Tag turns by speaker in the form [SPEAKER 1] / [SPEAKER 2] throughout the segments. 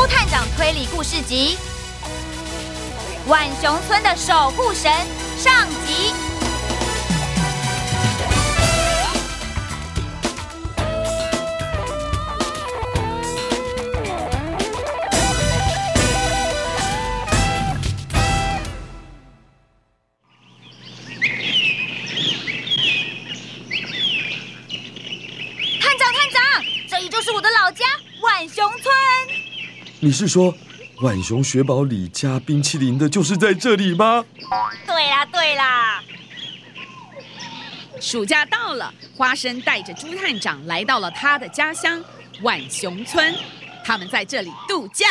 [SPEAKER 1] 朱探长推理故事集《浣熊村的守护神》上集。
[SPEAKER 2] 你是说，浣熊雪堡里加冰淇淋的就是在这里吗？
[SPEAKER 1] 对啦，对啦。
[SPEAKER 3] 暑假到了，花生带着朱探长来到了他的家乡浣熊村，他们在这里度假。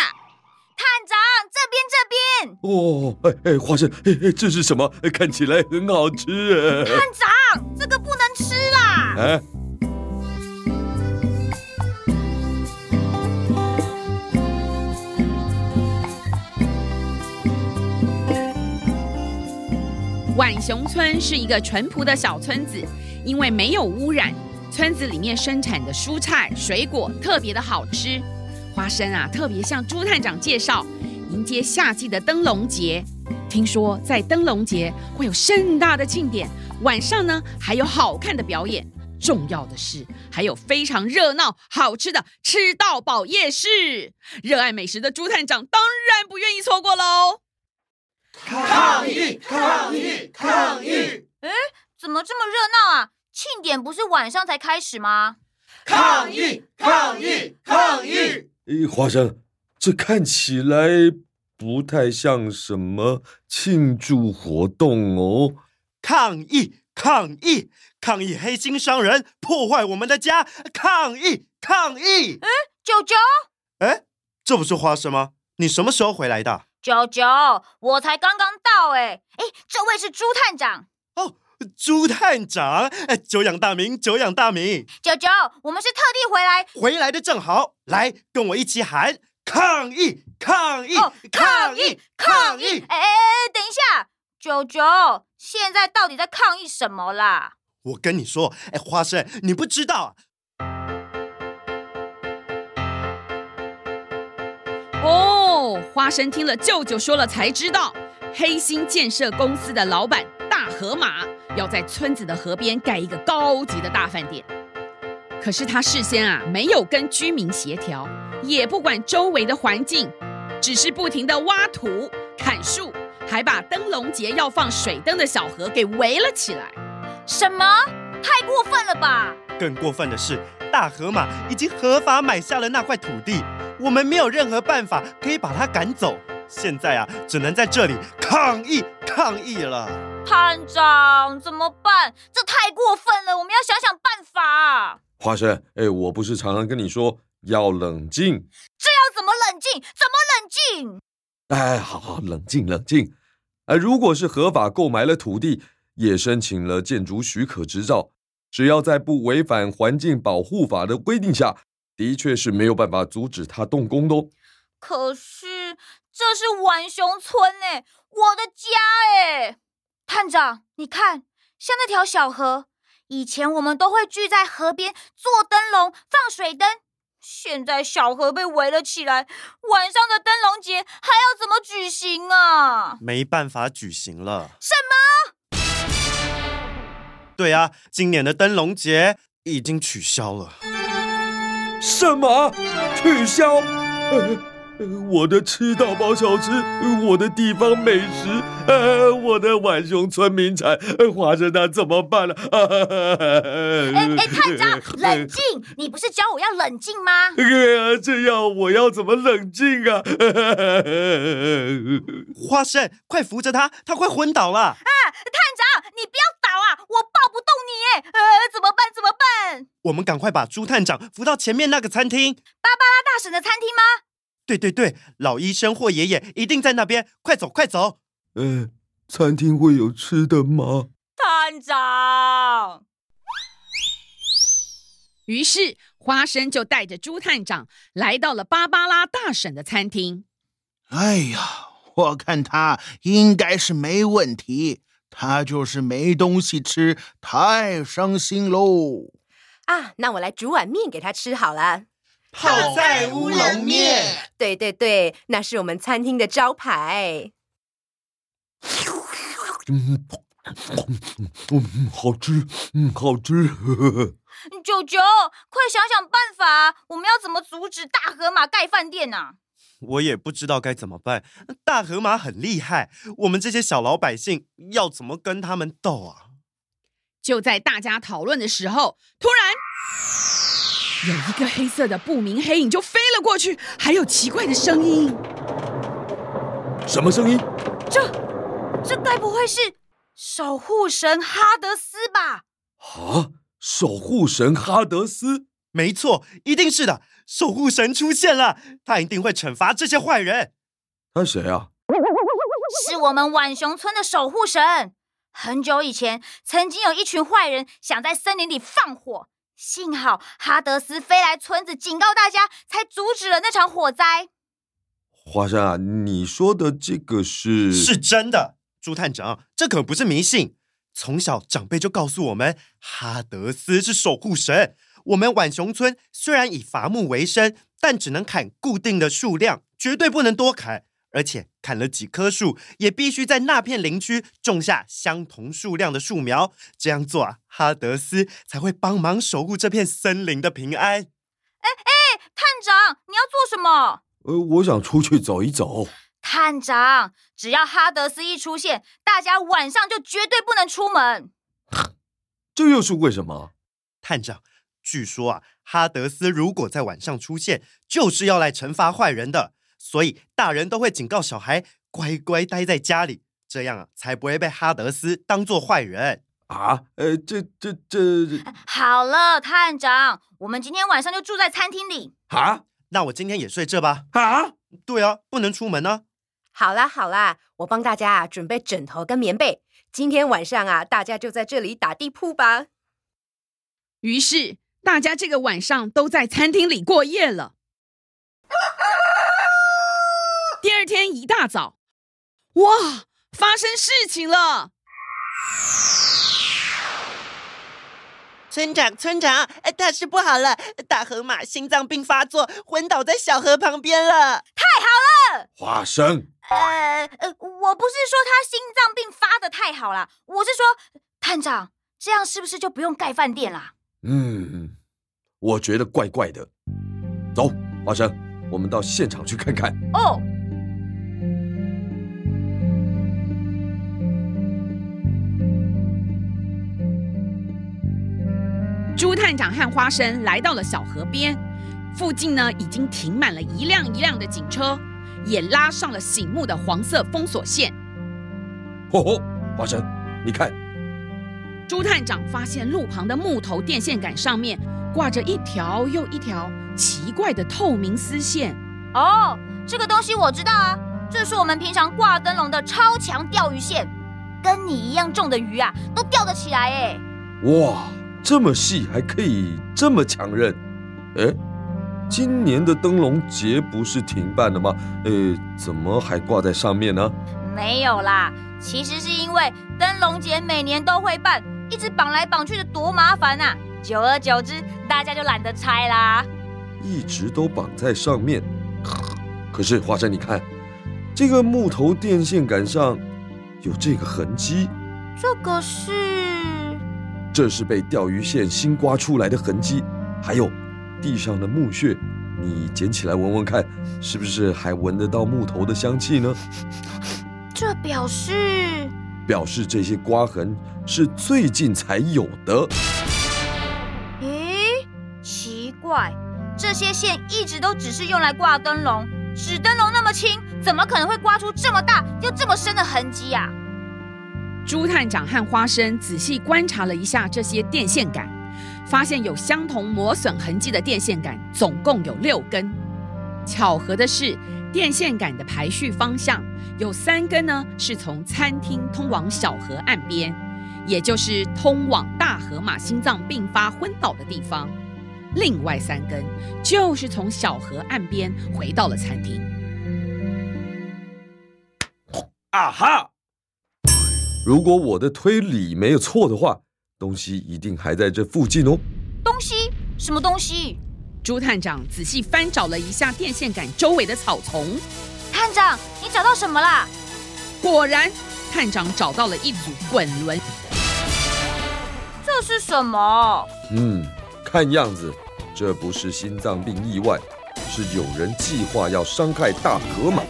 [SPEAKER 1] 探长，这边，这边。
[SPEAKER 2] 哦，哎哎，花生，哎哎，这是什么？看起来很好吃。
[SPEAKER 1] 探长，这个不能吃啦。
[SPEAKER 2] 啊
[SPEAKER 3] 熊村是一个淳朴的小村子，因为没有污染，村子里面生产的蔬菜水果特别的好吃。花生啊，特别向朱探长介绍，迎接夏季的灯笼节。听说在灯笼节会有盛大的庆典，晚上呢还有好看的表演。重要的是，还有非常热闹好吃的吃到饱夜市。热爱美食的朱探长当然不愿意错过喽。
[SPEAKER 4] 抗议！抗议！抗议！
[SPEAKER 1] 哎，怎么这么热闹啊？庆典不是晚上才开始吗？
[SPEAKER 4] 抗议！抗议！抗议！
[SPEAKER 2] 哎，花生，这看起来不太像什么庆祝活动哦。
[SPEAKER 4] 抗议！抗议！抗议黑心商人破坏我们的家！抗议！抗议！
[SPEAKER 1] 哎，舅舅！
[SPEAKER 4] 哎，这不是花生吗？你什么时候回来的？
[SPEAKER 1] 舅舅，我才刚刚到哎哎，这位是朱探长
[SPEAKER 4] 哦，朱探长，哎，久仰大名，久仰大名。
[SPEAKER 1] 九九，我们是特地回来，
[SPEAKER 4] 回来的正好，来跟我一起喊抗议，抗议，
[SPEAKER 1] 哦、抗议，抗议！哎哎哎，等一下，九九，现在到底在抗议什么啦？
[SPEAKER 4] 我跟你说，哎，花生，你不知道。
[SPEAKER 3] 哦，花生听了舅舅说了才知道，黑心建设公司的老板大河马要在村子的河边盖一个高级的大饭店。可是他事先啊没有跟居民协调，也不管周围的环境，只是不停的挖土、砍树，还把灯笼节要放水灯的小河给围了起来。
[SPEAKER 1] 什么？太过分了吧！
[SPEAKER 4] 更过分的是，大河马已经合法买下了那块土地。我们没有任何办法可以把他赶走，现在啊，只能在这里抗议抗议了。
[SPEAKER 1] 探长，怎么办？这太过分了，我们要想想办法。
[SPEAKER 2] 花生，哎，我不是常常跟你说要冷静？
[SPEAKER 1] 这要怎么冷静？怎么冷静？
[SPEAKER 2] 哎，好好冷静冷静。哎，如果是合法购买了土地，也申请了建筑许可执照，只要在不违反环境保护法的规定下。的确是没有办法阻止它动工的哦。
[SPEAKER 1] 可是这是浣熊村哎，我的家哎。探长，你看，像那条小河，以前我们都会聚在河边做灯笼、放水灯。现在小河被围了起来，晚上的灯笼节还要怎么举行啊？
[SPEAKER 4] 没办法举行了。
[SPEAKER 1] 什么？
[SPEAKER 4] 对啊，今年的灯笼节已经取消了。
[SPEAKER 2] 什么？取消？呃，我的吃到饱小吃，我的地方美食，呃，我的浣熊村名产，花生那怎么办呢？
[SPEAKER 1] 哎哎，探长，冷静！你不是教我要冷静吗？
[SPEAKER 2] 哎呀，这样我要怎么冷静啊？
[SPEAKER 4] 花生，快扶着他，他快昏倒了！啊，
[SPEAKER 1] 探长，你不要倒啊，我抱不动你哎，呃，怎么办？怎么办？
[SPEAKER 4] 我们赶快把朱探长扶到前面那个餐厅，
[SPEAKER 1] 芭芭拉大婶的餐厅吗？
[SPEAKER 4] 对对对，老医生或爷爷一定在那边，快走快走！
[SPEAKER 2] 呃，餐厅会有吃的吗？
[SPEAKER 1] 探长。
[SPEAKER 3] 于是花生就带着朱探长来到了芭芭拉大婶的餐厅。
[SPEAKER 5] 哎呀，我看他应该是没问题，他就是没东西吃，太伤心喽。
[SPEAKER 6] 啊，那我来煮碗面给他吃好了。
[SPEAKER 4] 泡菜乌龙面。
[SPEAKER 6] 对对对，那是我们餐厅的招牌。
[SPEAKER 2] 嗯，嗯，好吃，嗯，好吃。
[SPEAKER 1] 九九，快想想办法，我们要怎么阻止大河马盖饭店呢？
[SPEAKER 4] 我也不知道该怎么办。大河马很厉害，我们这些小老百姓要怎么跟他们斗啊？
[SPEAKER 3] 就在大家讨论的时候，突然有一个黑色的不明黑影就飞了过去，还有奇怪的声音。
[SPEAKER 2] 什么声音？
[SPEAKER 1] 这，这该不会是守护神哈德斯吧？
[SPEAKER 2] 啊，守护神哈德斯？
[SPEAKER 4] 没错，一定是的。守护神出现了，他一定会惩罚这些坏人。
[SPEAKER 2] 他谁啊？
[SPEAKER 1] 是我们浣熊村的守护神。很久以前，曾经有一群坏人想在森林里放火，幸好哈德斯飞来村子警告大家，才阻止了那场火灾。
[SPEAKER 2] 华生啊，你说的这个是？
[SPEAKER 4] 是真的，朱探长，这可不是迷信。从小长辈就告诉我们，哈德斯是守护神。我们浣熊村虽然以伐木为生，但只能砍固定的数量，绝对不能多砍。而且砍了几棵树，也必须在那片林区种下相同数量的树苗。这样做啊，哈德斯才会帮忙守护这片森林的平安。
[SPEAKER 1] 哎哎，探长，你要做什么？
[SPEAKER 2] 呃，我想出去走一走。
[SPEAKER 1] 探长，只要哈德斯一出现，大家晚上就绝对不能出门。
[SPEAKER 2] 这又是为什么？
[SPEAKER 4] 探长，据说啊，哈德斯如果在晚上出现，就是要来惩罚坏人的。所以大人都会警告小孩乖乖待在家里，这样啊才不会被哈德斯当做坏人
[SPEAKER 2] 啊！呃，这这这……
[SPEAKER 1] 好了，探长，我们今天晚上就住在餐厅里
[SPEAKER 2] 啊。
[SPEAKER 4] 那我今天也睡这吧。
[SPEAKER 2] 啊？
[SPEAKER 4] 对啊，不能出门呢。
[SPEAKER 6] 好啦好啦，我帮大家啊准备枕头跟棉被，今天晚上啊大家就在这里打地铺吧。
[SPEAKER 3] 于是大家这个晚上都在餐厅里过夜了。二天一大早，哇，发生事情了！
[SPEAKER 7] 村长，村长，大事不好了！大河马心脏病发作，昏倒在小河旁边了。
[SPEAKER 1] 太好了！
[SPEAKER 2] 花生，
[SPEAKER 1] 呃呃，我不是说他心脏病发的太好了，我是说，探长，这样是不是就不用盖饭店了？
[SPEAKER 2] 嗯，我觉得怪怪的。走，花生，我们到现场去看看。
[SPEAKER 1] 哦。
[SPEAKER 3] 猪探长和花生来到了小河边，附近呢已经停满了一辆一辆的警车，也拉上了醒目的黄色封锁线。
[SPEAKER 2] 吼吼，花生，你看，
[SPEAKER 3] 朱探长发现路旁的木头电线杆上面挂着一条又一条奇怪的透明丝线。
[SPEAKER 1] 哦，这个东西我知道啊，这是我们平常挂灯笼的超强钓鱼线，跟你一样重的鱼啊都钓得起来哎。
[SPEAKER 2] 哇！这么细还可以这么强韧，哎，今年的灯笼节不是停办了吗？呃，怎么还挂在上面呢？
[SPEAKER 1] 没有啦，其实是因为灯笼节每年都会办，一直绑来绑去的多麻烦啊！久而久之，大家就懒得拆啦。
[SPEAKER 2] 一直都绑在上面，可是华生，你看，这个木头电线杆上有这个痕迹，
[SPEAKER 1] 这个是。
[SPEAKER 2] 这是被钓鱼线新刮出来的痕迹，还有地上的木屑，你捡起来闻闻看，是不是还闻得到木头的香气呢？
[SPEAKER 1] 这表示，
[SPEAKER 2] 表示这些刮痕是最近才有的。
[SPEAKER 1] 咦，奇怪，这些线一直都只是用来挂灯笼，纸灯笼那么轻，怎么可能会刮出这么大又这么深的痕迹呀？
[SPEAKER 3] 朱探长和花生仔细观察了一下这些电线杆，发现有相同磨损痕迹的电线杆总共有六根。巧合的是，电线杆的排序方向有三根呢，是从餐厅通往小河岸边，也就是通往大河马心脏病发昏倒的地方；另外三根就是从小河岸边回到了餐厅。
[SPEAKER 2] 啊哈！如果我的推理没有错的话，东西一定还在这附近哦。
[SPEAKER 1] 东西？什么东西？
[SPEAKER 3] 朱探长仔细翻找了一下电线杆周围的草丛，
[SPEAKER 1] 探长，你找到什么啦？
[SPEAKER 3] 果然，探长找到了一组滚轮。
[SPEAKER 1] 这是什么？
[SPEAKER 2] 嗯，看样子这不是心脏病意外，是有人计划要伤害大河马。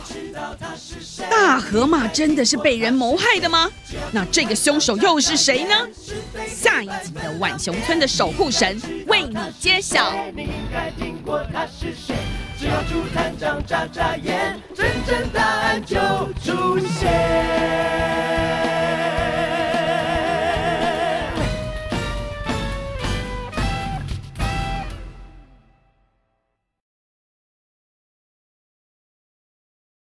[SPEAKER 3] 大河马真的是被人谋害的吗？那这个凶手又是谁呢？下一集的浣熊村的守护神为你揭晓。只要出探长眨眨眼，真正答案就出现。